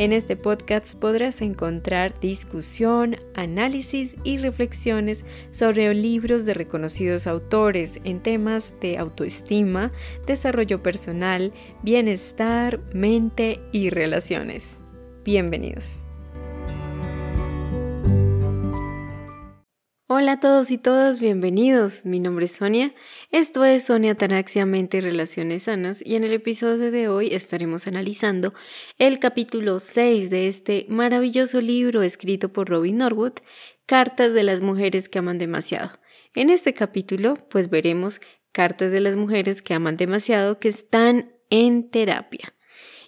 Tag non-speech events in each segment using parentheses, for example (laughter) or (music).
En este podcast podrás encontrar discusión, análisis y reflexiones sobre libros de reconocidos autores en temas de autoestima, desarrollo personal, bienestar, mente y relaciones. Bienvenidos. Hola a todos y todas, bienvenidos. Mi nombre es Sonia. Esto es Sonia Tanaxia Mente y Relaciones Sanas y en el episodio de hoy estaremos analizando el capítulo 6 de este maravilloso libro escrito por Robin Norwood, Cartas de las mujeres que aman demasiado. En este capítulo, pues veremos cartas de las mujeres que aman demasiado que están en terapia.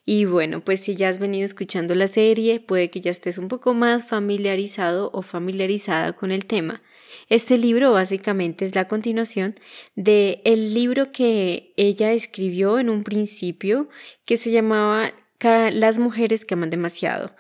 Y bueno, pues si ya has venido escuchando la serie, puede que ya estés un poco más familiarizado o familiarizada con el tema. Este libro básicamente es la continuación de el libro que ella escribió en un principio que se llamaba Las mujeres que aman demasiado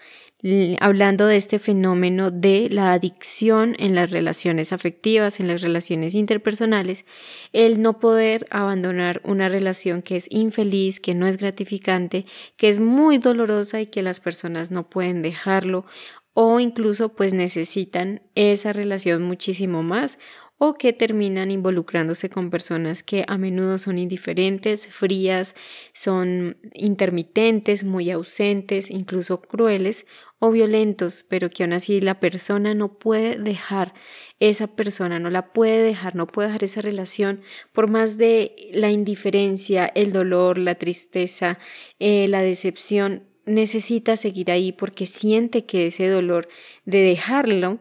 hablando de este fenómeno de la adicción en las relaciones afectivas, en las relaciones interpersonales, el no poder abandonar una relación que es infeliz, que no es gratificante, que es muy dolorosa y que las personas no pueden dejarlo o incluso pues necesitan esa relación muchísimo más o que terminan involucrándose con personas que a menudo son indiferentes, frías, son intermitentes, muy ausentes, incluso crueles o violentos, pero que aún así la persona no puede dejar esa persona, no la puede dejar, no puede dejar esa relación, por más de la indiferencia, el dolor, la tristeza, eh, la decepción, necesita seguir ahí porque siente que ese dolor de dejarlo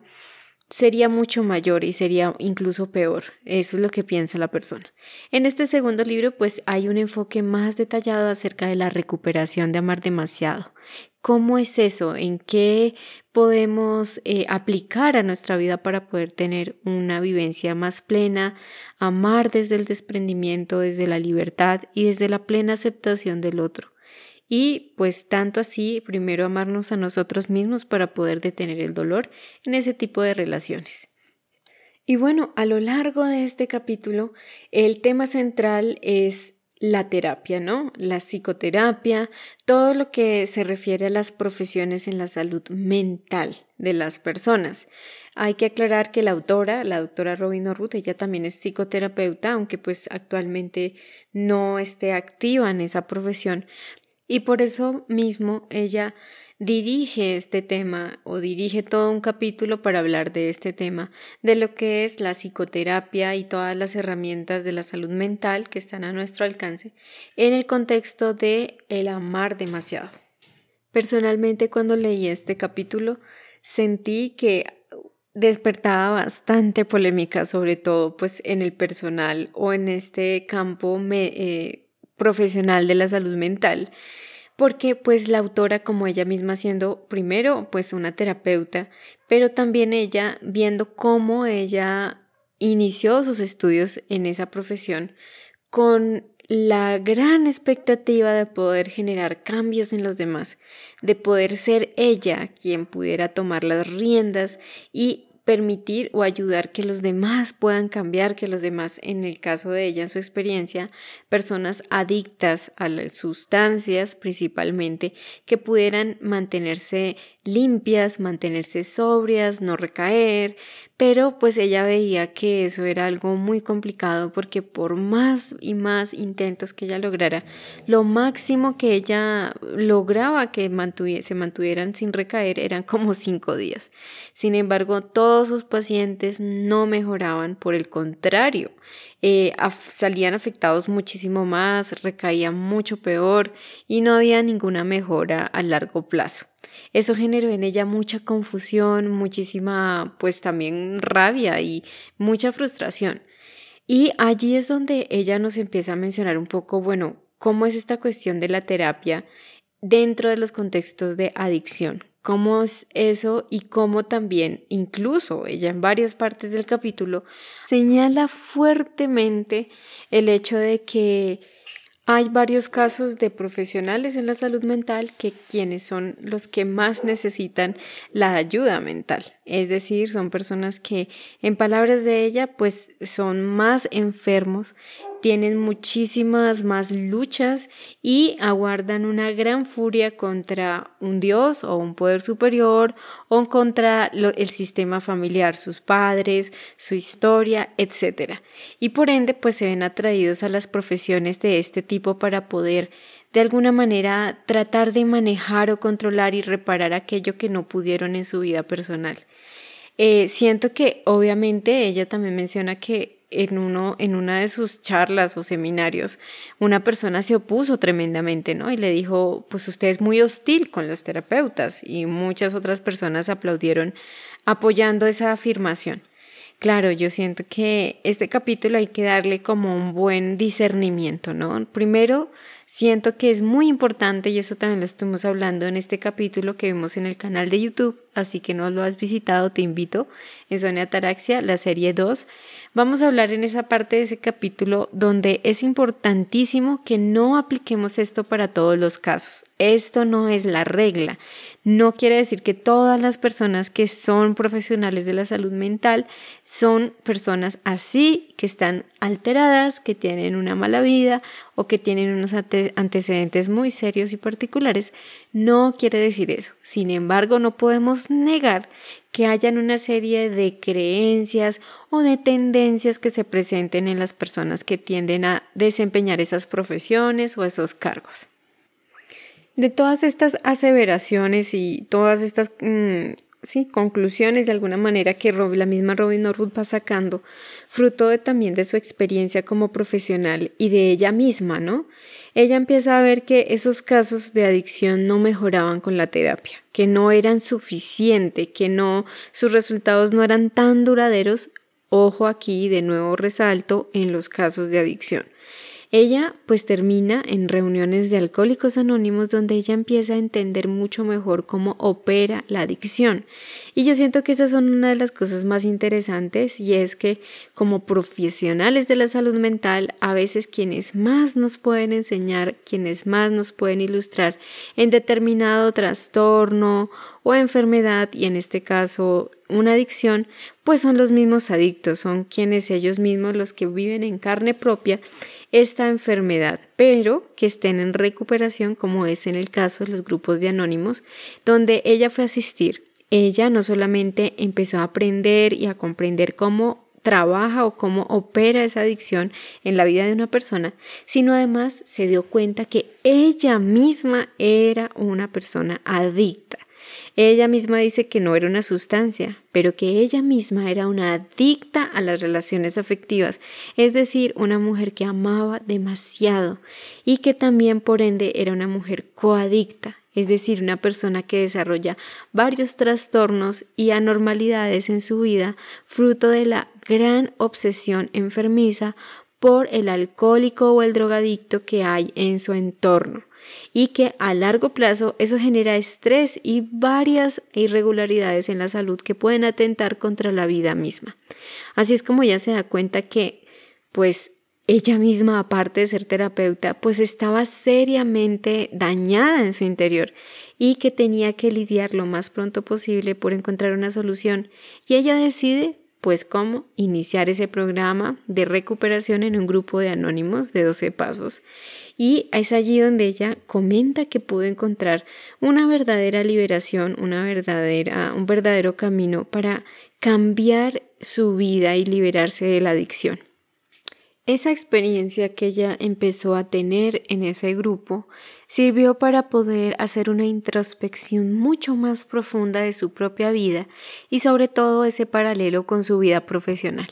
sería mucho mayor y sería incluso peor. Eso es lo que piensa la persona. En este segundo libro, pues hay un enfoque más detallado acerca de la recuperación de amar demasiado. ¿Cómo es eso? ¿En qué podemos eh, aplicar a nuestra vida para poder tener una vivencia más plena, amar desde el desprendimiento, desde la libertad y desde la plena aceptación del otro? Y pues tanto así primero amarnos a nosotros mismos para poder detener el dolor en ese tipo de relaciones. Y bueno, a lo largo de este capítulo el tema central es la terapia, ¿no? La psicoterapia, todo lo que se refiere a las profesiones en la salud mental de las personas. Hay que aclarar que la autora, la doctora Robin Norwood, ella también es psicoterapeuta, aunque pues actualmente no esté activa en esa profesión, y por eso mismo ella dirige este tema o dirige todo un capítulo para hablar de este tema, de lo que es la psicoterapia y todas las herramientas de la salud mental que están a nuestro alcance en el contexto de el amar demasiado. Personalmente cuando leí este capítulo sentí que despertaba bastante polémica, sobre todo pues en el personal o en este campo eh, profesional de la salud mental, porque pues la autora como ella misma siendo primero pues una terapeuta, pero también ella viendo cómo ella inició sus estudios en esa profesión con la gran expectativa de poder generar cambios en los demás, de poder ser ella quien pudiera tomar las riendas y permitir o ayudar que los demás puedan cambiar, que los demás, en el caso de ella, en su experiencia, personas adictas a las sustancias principalmente, que pudieran mantenerse limpias, mantenerse sobrias, no recaer, pero pues ella veía que eso era algo muy complicado porque por más y más intentos que ella lograra, lo máximo que ella lograba que se mantuvieran sin recaer eran como cinco días. Sin embargo, todos sus pacientes no mejoraban, por el contrario, eh, salían afectados muchísimo más, recaían mucho peor y no había ninguna mejora a largo plazo. Eso generó en ella mucha confusión, muchísima, pues también rabia y mucha frustración. Y allí es donde ella nos empieza a mencionar un poco, bueno, cómo es esta cuestión de la terapia dentro de los contextos de adicción, cómo es eso y cómo también, incluso ella en varias partes del capítulo, señala fuertemente el hecho de que hay varios casos de profesionales en la salud mental que quienes son los que más necesitan la ayuda mental. Es decir, son personas que, en palabras de ella, pues son más enfermos tienen muchísimas más luchas y aguardan una gran furia contra un dios o un poder superior o contra el sistema familiar, sus padres, su historia, etc. Y por ende pues se ven atraídos a las profesiones de este tipo para poder de alguna manera tratar de manejar o controlar y reparar aquello que no pudieron en su vida personal. Eh, siento que obviamente ella también menciona que en, uno, en una de sus charlas o seminarios, una persona se opuso tremendamente, ¿no? Y le dijo, pues usted es muy hostil con los terapeutas y muchas otras personas aplaudieron apoyando esa afirmación. Claro, yo siento que este capítulo hay que darle como un buen discernimiento, ¿no? Primero, siento que es muy importante, y eso también lo estuvimos hablando en este capítulo que vemos en el canal de YouTube, así que no lo has visitado, te invito, en Sonia Ataraxia, la serie 2. Vamos a hablar en esa parte de ese capítulo donde es importantísimo que no apliquemos esto para todos los casos. Esto no es la regla. No quiere decir que todas las personas que son profesionales de la salud mental son personas así, que están alteradas, que tienen una mala vida o que tienen unos antecedentes muy serios y particulares. No quiere decir eso. Sin embargo, no podemos negar que hayan una serie de creencias o de tendencias que se presenten en las personas que tienden a desempeñar esas profesiones o esos cargos. De todas estas aseveraciones y todas estas mm, conclusiones de alguna manera que la misma Robin Norwood va sacando, fruto de, también de su experiencia como profesional y de ella misma, ¿no? Ella empieza a ver que esos casos de adicción no mejoraban con la terapia, que no eran suficientes, que no sus resultados no eran tan duraderos. Ojo aquí, de nuevo resalto en los casos de adicción. Ella pues termina en reuniones de alcohólicos anónimos donde ella empieza a entender mucho mejor cómo opera la adicción. Y yo siento que esas son una de las cosas más interesantes y es que como profesionales de la salud mental a veces quienes más nos pueden enseñar, quienes más nos pueden ilustrar en determinado trastorno o enfermedad y en este caso una adicción, pues son los mismos adictos, son quienes ellos mismos los que viven en carne propia esta enfermedad, pero que estén en recuperación, como es en el caso de los grupos de anónimos, donde ella fue a asistir. Ella no solamente empezó a aprender y a comprender cómo trabaja o cómo opera esa adicción en la vida de una persona, sino además se dio cuenta que ella misma era una persona adicta. Ella misma dice que no era una sustancia, pero que ella misma era una adicta a las relaciones afectivas, es decir, una mujer que amaba demasiado y que también por ende era una mujer coadicta, es decir, una persona que desarrolla varios trastornos y anormalidades en su vida, fruto de la gran obsesión enfermiza por el alcohólico o el drogadicto que hay en su entorno y que a largo plazo eso genera estrés y varias irregularidades en la salud que pueden atentar contra la vida misma. Así es como ella se da cuenta que pues ella misma, aparte de ser terapeuta, pues estaba seriamente dañada en su interior y que tenía que lidiar lo más pronto posible por encontrar una solución. Y ella decide pues cómo iniciar ese programa de recuperación en un grupo de anónimos de 12 pasos. Y es allí donde ella comenta que pudo encontrar una verdadera liberación, una verdadera, un verdadero camino para cambiar su vida y liberarse de la adicción. Esa experiencia que ella empezó a tener en ese grupo sirvió para poder hacer una introspección mucho más profunda de su propia vida y sobre todo ese paralelo con su vida profesional,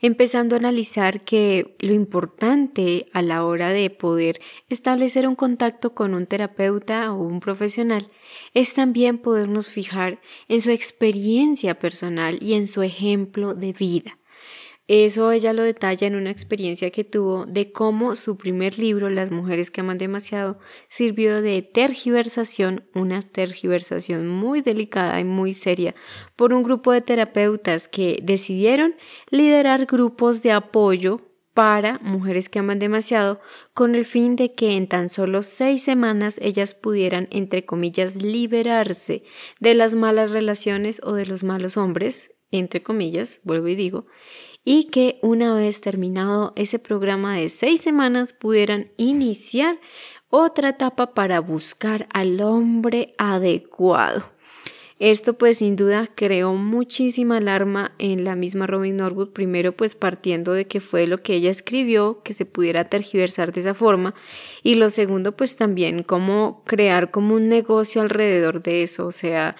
empezando a analizar que lo importante a la hora de poder establecer un contacto con un terapeuta o un profesional es también podernos fijar en su experiencia personal y en su ejemplo de vida eso ella lo detalla en una experiencia que tuvo de cómo su primer libro, Las mujeres que aman demasiado, sirvió de tergiversación, una tergiversación muy delicada y muy seria, por un grupo de terapeutas que decidieron liderar grupos de apoyo para mujeres que aman demasiado con el fin de que en tan solo seis semanas ellas pudieran, entre comillas, liberarse de las malas relaciones o de los malos hombres, entre comillas, vuelvo y digo, y que una vez terminado ese programa de seis semanas pudieran iniciar otra etapa para buscar al hombre adecuado. Esto pues sin duda creó muchísima alarma en la misma Robin Norwood, primero pues partiendo de que fue lo que ella escribió, que se pudiera tergiversar de esa forma, y lo segundo pues también cómo crear como un negocio alrededor de eso, o sea,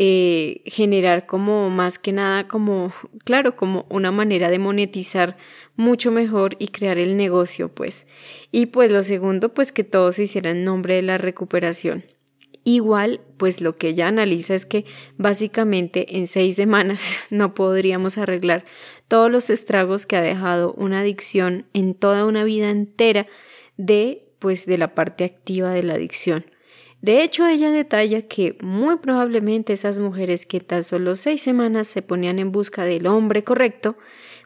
eh, generar como más que nada como, claro, como una manera de monetizar mucho mejor y crear el negocio pues. Y pues lo segundo pues que todo se hiciera en nombre de la recuperación. Igual, pues lo que ella analiza es que básicamente en seis semanas (laughs) no podríamos arreglar todos los estragos que ha dejado una adicción en toda una vida entera de, pues, de la parte activa de la adicción. De hecho, ella detalla que muy probablemente esas mujeres que tan solo seis semanas se ponían en busca del hombre correcto,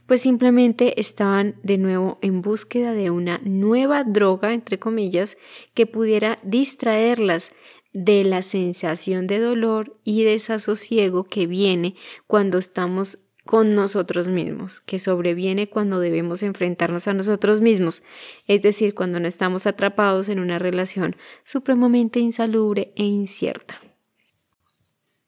pues simplemente estaban de nuevo en búsqueda de una nueva droga, entre comillas, que pudiera distraerlas de la sensación de dolor y desasosiego que viene cuando estamos con nosotros mismos, que sobreviene cuando debemos enfrentarnos a nosotros mismos, es decir, cuando no estamos atrapados en una relación supremamente insalubre e incierta.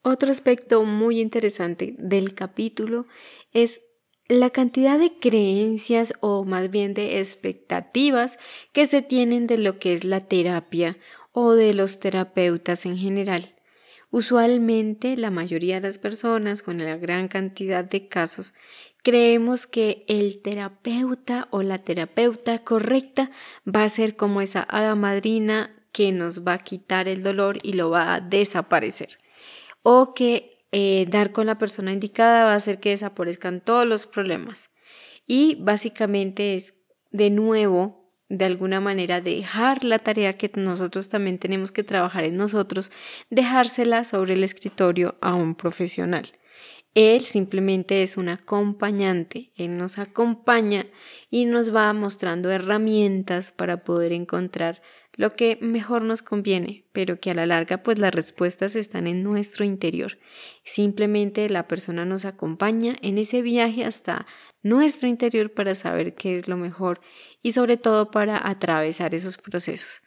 Otro aspecto muy interesante del capítulo es la cantidad de creencias o más bien de expectativas que se tienen de lo que es la terapia o de los terapeutas en general. Usualmente la mayoría de las personas con la gran cantidad de casos creemos que el terapeuta o la terapeuta correcta va a ser como esa hada madrina que nos va a quitar el dolor y lo va a desaparecer. O que eh, dar con la persona indicada va a hacer que desaparezcan todos los problemas. Y básicamente es de nuevo de alguna manera dejar la tarea que nosotros también tenemos que trabajar en nosotros, dejársela sobre el escritorio a un profesional. Él simplemente es un acompañante, Él nos acompaña y nos va mostrando herramientas para poder encontrar lo que mejor nos conviene, pero que a la larga pues las respuestas están en nuestro interior. Simplemente la persona nos acompaña en ese viaje hasta nuestro interior para saber qué es lo mejor y sobre todo para atravesar esos procesos.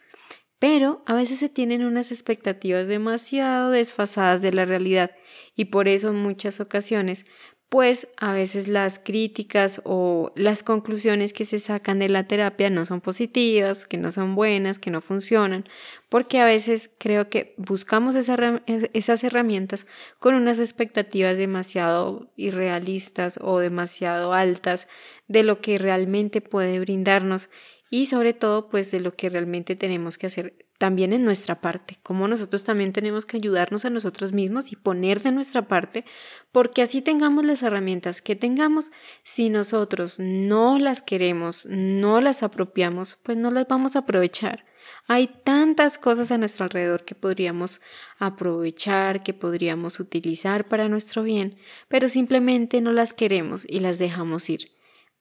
Pero a veces se tienen unas expectativas demasiado desfasadas de la realidad y por eso en muchas ocasiones pues a veces las críticas o las conclusiones que se sacan de la terapia no son positivas, que no son buenas, que no funcionan, porque a veces creo que buscamos esas herramientas con unas expectativas demasiado irrealistas o demasiado altas de lo que realmente puede brindarnos y sobre todo pues de lo que realmente tenemos que hacer también en nuestra parte, como nosotros también tenemos que ayudarnos a nosotros mismos y poner de nuestra parte, porque así tengamos las herramientas que tengamos, si nosotros no las queremos, no las apropiamos, pues no las vamos a aprovechar. Hay tantas cosas a nuestro alrededor que podríamos aprovechar, que podríamos utilizar para nuestro bien, pero simplemente no las queremos y las dejamos ir.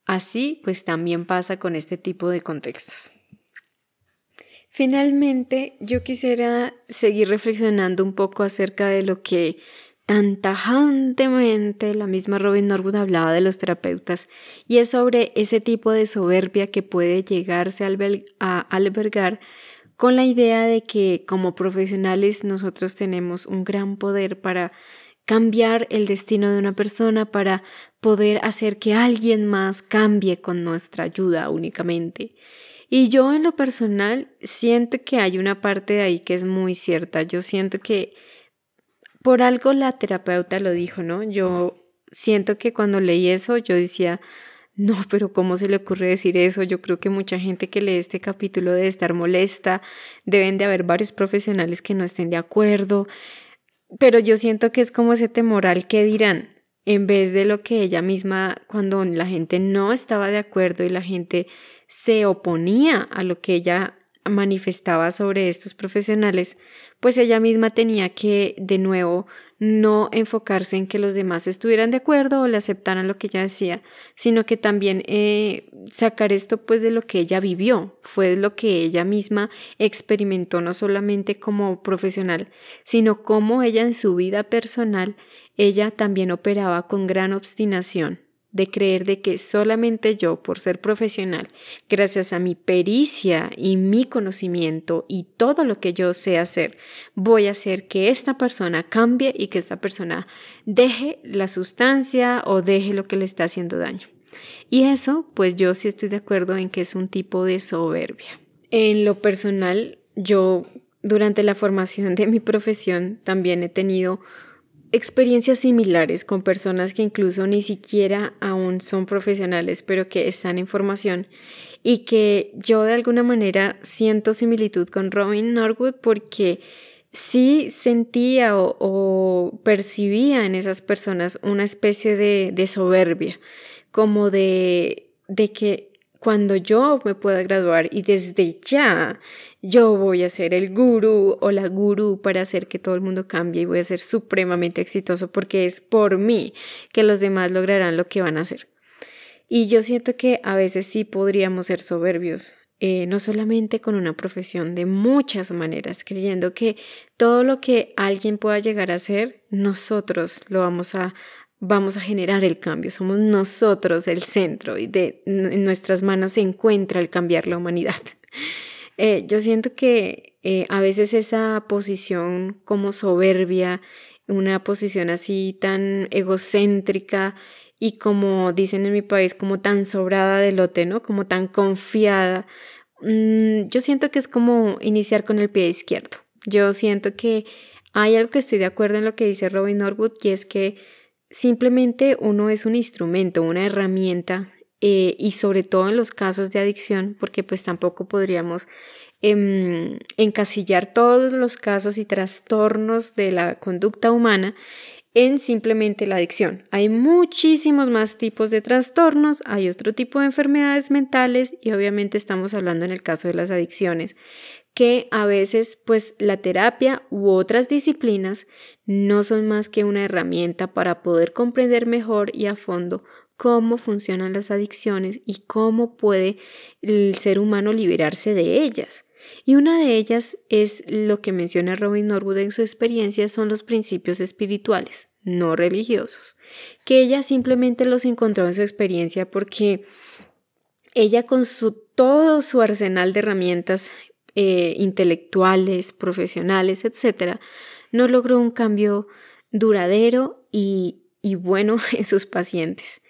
Así pues también pasa con este tipo de contextos. Finalmente, yo quisiera seguir reflexionando un poco acerca de lo que tan tajantemente la misma Robin Norwood hablaba de los terapeutas y es sobre ese tipo de soberbia que puede llegarse a albergar con la idea de que como profesionales nosotros tenemos un gran poder para cambiar el destino de una persona, para poder hacer que alguien más cambie con nuestra ayuda únicamente. Y yo en lo personal siento que hay una parte de ahí que es muy cierta. Yo siento que por algo la terapeuta lo dijo, ¿no? Yo siento que cuando leí eso yo decía, no, pero ¿cómo se le ocurre decir eso? Yo creo que mucha gente que lee este capítulo debe estar molesta, deben de haber varios profesionales que no estén de acuerdo, pero yo siento que es como ese temoral que dirán, en vez de lo que ella misma, cuando la gente no estaba de acuerdo y la gente se oponía a lo que ella manifestaba sobre estos profesionales, pues ella misma tenía que, de nuevo, no enfocarse en que los demás estuvieran de acuerdo o le aceptaran lo que ella decía, sino que también eh, sacar esto pues de lo que ella vivió, fue lo que ella misma experimentó no solamente como profesional, sino como ella en su vida personal, ella también operaba con gran obstinación de creer de que solamente yo, por ser profesional, gracias a mi pericia y mi conocimiento y todo lo que yo sé hacer, voy a hacer que esta persona cambie y que esta persona deje la sustancia o deje lo que le está haciendo daño. Y eso, pues yo sí estoy de acuerdo en que es un tipo de soberbia. En lo personal, yo durante la formación de mi profesión también he tenido experiencias similares con personas que incluso ni siquiera aún son profesionales, pero que están en formación y que yo de alguna manera siento similitud con Robin Norwood porque sí sentía o, percibía en esas personas una especie de, soberbia, como de que cuando yo me pueda graduar y desde ya yo voy a ser el gurú o la gurú para hacer que todo el mundo cambie y voy a ser supremamente exitoso porque es por mí que los demás lograrán lo que van a hacer. Y yo siento que a veces sí podríamos ser soberbios, eh, no solamente con una profesión, de muchas maneras, creyendo que todo lo que alguien pueda llegar a hacer, nosotros lo vamos a, vamos a generar el cambio, somos nosotros el centro y de en nuestras manos se encuentra el cambiar la humanidad. (laughs) Eh, yo siento que eh, a veces esa posición como soberbia, una posición así tan egocéntrica y como dicen en mi país, como tan sobrada de lote, ¿no? Como tan confiada. Mm, yo siento que es como iniciar con el pie izquierdo. Yo siento que hay algo que estoy de acuerdo en lo que dice Robin Norwood y es que Simplemente uno es un instrumento, una herramienta eh, y sobre todo en los casos de adicción, porque pues tampoco podríamos em, encasillar todos los casos y trastornos de la conducta humana en simplemente la adicción. Hay muchísimos más tipos de trastornos, hay otro tipo de enfermedades mentales y obviamente estamos hablando en el caso de las adicciones, que a veces pues la terapia u otras disciplinas no son más que una herramienta para poder comprender mejor y a fondo cómo funcionan las adicciones y cómo puede el ser humano liberarse de ellas. Y una de ellas es lo que menciona Robin Norwood en su experiencia, son los principios espirituales, no religiosos, que ella simplemente los encontró en su experiencia porque ella con su, todo su arsenal de herramientas eh, intelectuales, profesionales, etcétera, no logró un cambio duradero y, y bueno (laughs) en sus pacientes.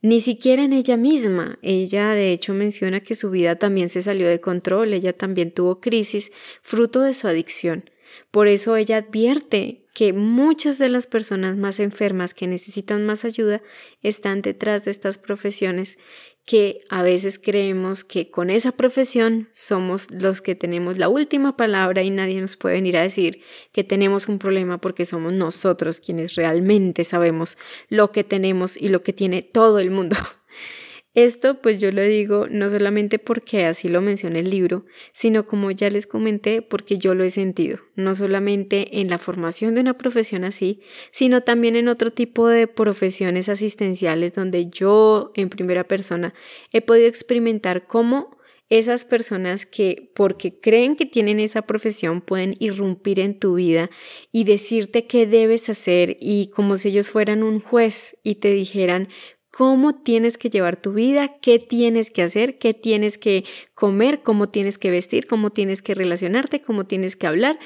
Ni siquiera en ella misma. Ella de hecho menciona que su vida también se salió de control, ella también tuvo crisis fruto de su adicción. Por eso ella advierte que muchas de las personas más enfermas que necesitan más ayuda están detrás de estas profesiones que a veces creemos que con esa profesión somos los que tenemos la última palabra y nadie nos puede venir a decir que tenemos un problema porque somos nosotros quienes realmente sabemos lo que tenemos y lo que tiene todo el mundo. (laughs) Esto pues yo lo digo no solamente porque así lo menciona el libro, sino como ya les comenté porque yo lo he sentido, no solamente en la formación de una profesión así, sino también en otro tipo de profesiones asistenciales donde yo en primera persona he podido experimentar cómo esas personas que porque creen que tienen esa profesión pueden irrumpir en tu vida y decirte qué debes hacer y como si ellos fueran un juez y te dijeran cómo tienes que llevar tu vida, qué tienes que hacer, qué tienes que comer, cómo tienes que vestir, cómo tienes que relacionarte, cómo tienes que hablar,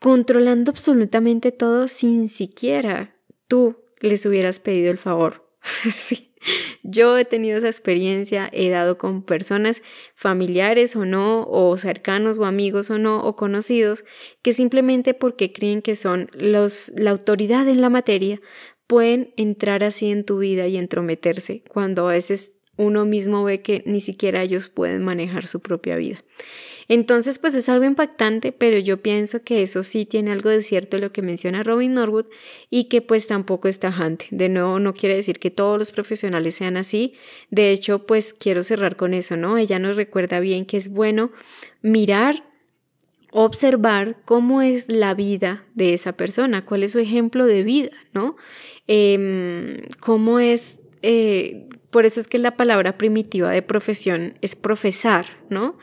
controlando absolutamente todo sin siquiera tú les hubieras pedido el favor. (laughs) sí. Yo he tenido esa experiencia, he dado con personas familiares o no, o cercanos o amigos o no, o conocidos, que simplemente porque creen que son los, la autoridad en la materia, pueden entrar así en tu vida y entrometerse cuando a veces uno mismo ve que ni siquiera ellos pueden manejar su propia vida. Entonces, pues es algo impactante, pero yo pienso que eso sí tiene algo de cierto lo que menciona Robin Norwood y que pues tampoco es tajante. De nuevo, no quiere decir que todos los profesionales sean así. De hecho, pues quiero cerrar con eso, ¿no? Ella nos recuerda bien que es bueno mirar observar cómo es la vida de esa persona, cuál es su ejemplo de vida, ¿no? Em, cómo es, eh, por eso es que la palabra primitiva de profesión es profesar, ¿no?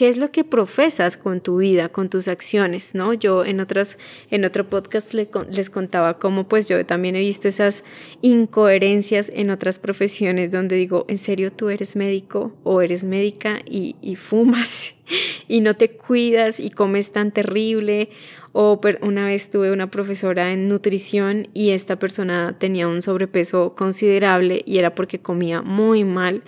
qué es lo que profesas con tu vida, con tus acciones, ¿no? Yo en otros, en otro podcast les contaba cómo pues yo también he visto esas incoherencias en otras profesiones donde digo, ¿en serio tú eres médico o eres médica y fumas y no te cuidas y comes tan terrible? O una vez tuve una profesora en nutrición y esta persona tenía un sobrepeso considerable y era porque comía muy mal.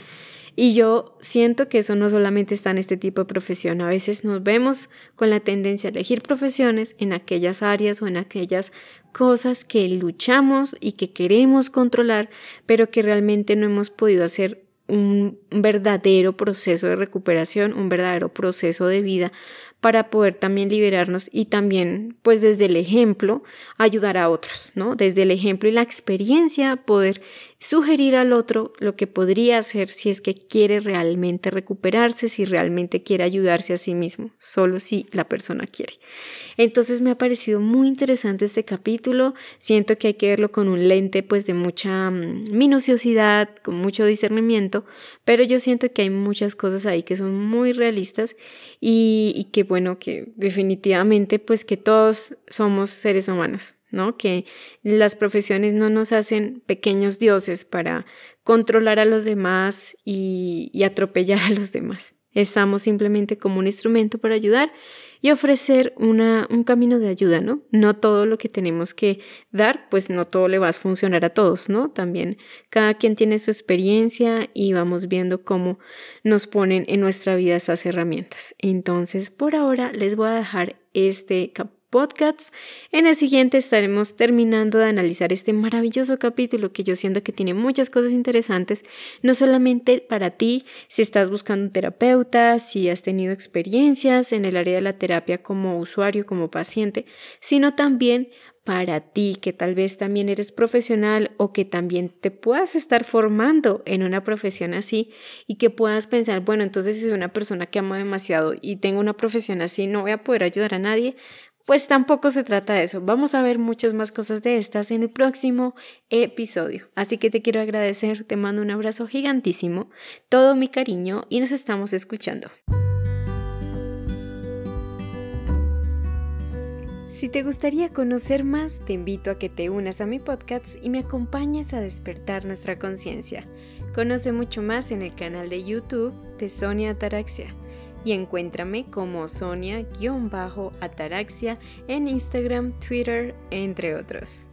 Y yo siento que eso no solamente está en este tipo de profesión, a veces nos vemos con la tendencia a elegir profesiones en aquellas áreas o en aquellas cosas que luchamos y que queremos controlar, pero que realmente no hemos podido hacer un verdadero proceso de recuperación, un verdadero proceso de vida para poder también liberarnos y también, pues desde el ejemplo, ayudar a otros, ¿no? Desde el ejemplo y la experiencia, poder sugerir al otro lo que podría hacer si es que quiere realmente recuperarse, si realmente quiere ayudarse a sí mismo, solo si la persona quiere. Entonces me ha parecido muy interesante este capítulo, siento que hay que verlo con un lente pues de mucha mm, minuciosidad, con mucho discernimiento, pero yo siento que hay muchas cosas ahí que son muy realistas y, y que bueno, que definitivamente pues que todos somos seres humanos, ¿no? Que las profesiones no nos hacen pequeños dioses para controlar a los demás y, atropellar a los demás. Estamos simplemente como un instrumento para ayudar y ofrecer una, un camino de ayuda, ¿no? No todo lo que tenemos que dar, pues no todo le va a funcionar a todos, ¿no? También cada quien tiene su experiencia y vamos viendo cómo nos ponen en nuestra vida esas herramientas. Entonces, por ahora les voy a dejar este capítulo podcasts. En el siguiente estaremos terminando de analizar este maravilloso capítulo que yo siento que tiene muchas cosas interesantes, no solamente para ti, si estás buscando un terapeuta, si has tenido experiencias en el área de la terapia como usuario, como paciente, sino también para ti, que tal vez también eres profesional o que también te puedas estar formando en una profesión así y que puedas pensar, bueno, entonces si soy una persona que amo demasiado y tengo una profesión así, no voy a poder ayudar a nadie, pues tampoco se trata de eso. Vamos a ver muchas más cosas de estas en el próximo episodio. Así que te quiero agradecer, te mando un abrazo gigantísimo, todo mi cariño y nos estamos escuchando. Si te gustaría conocer más, te invito a que te unas a mi podcast y me acompañes a despertar nuestra conciencia. Conoce mucho más en el canal de YouTube de Sonia Ataraxia y encuéntrame como Sonia-Ataraxia en Instagram, Twitter, entre otros.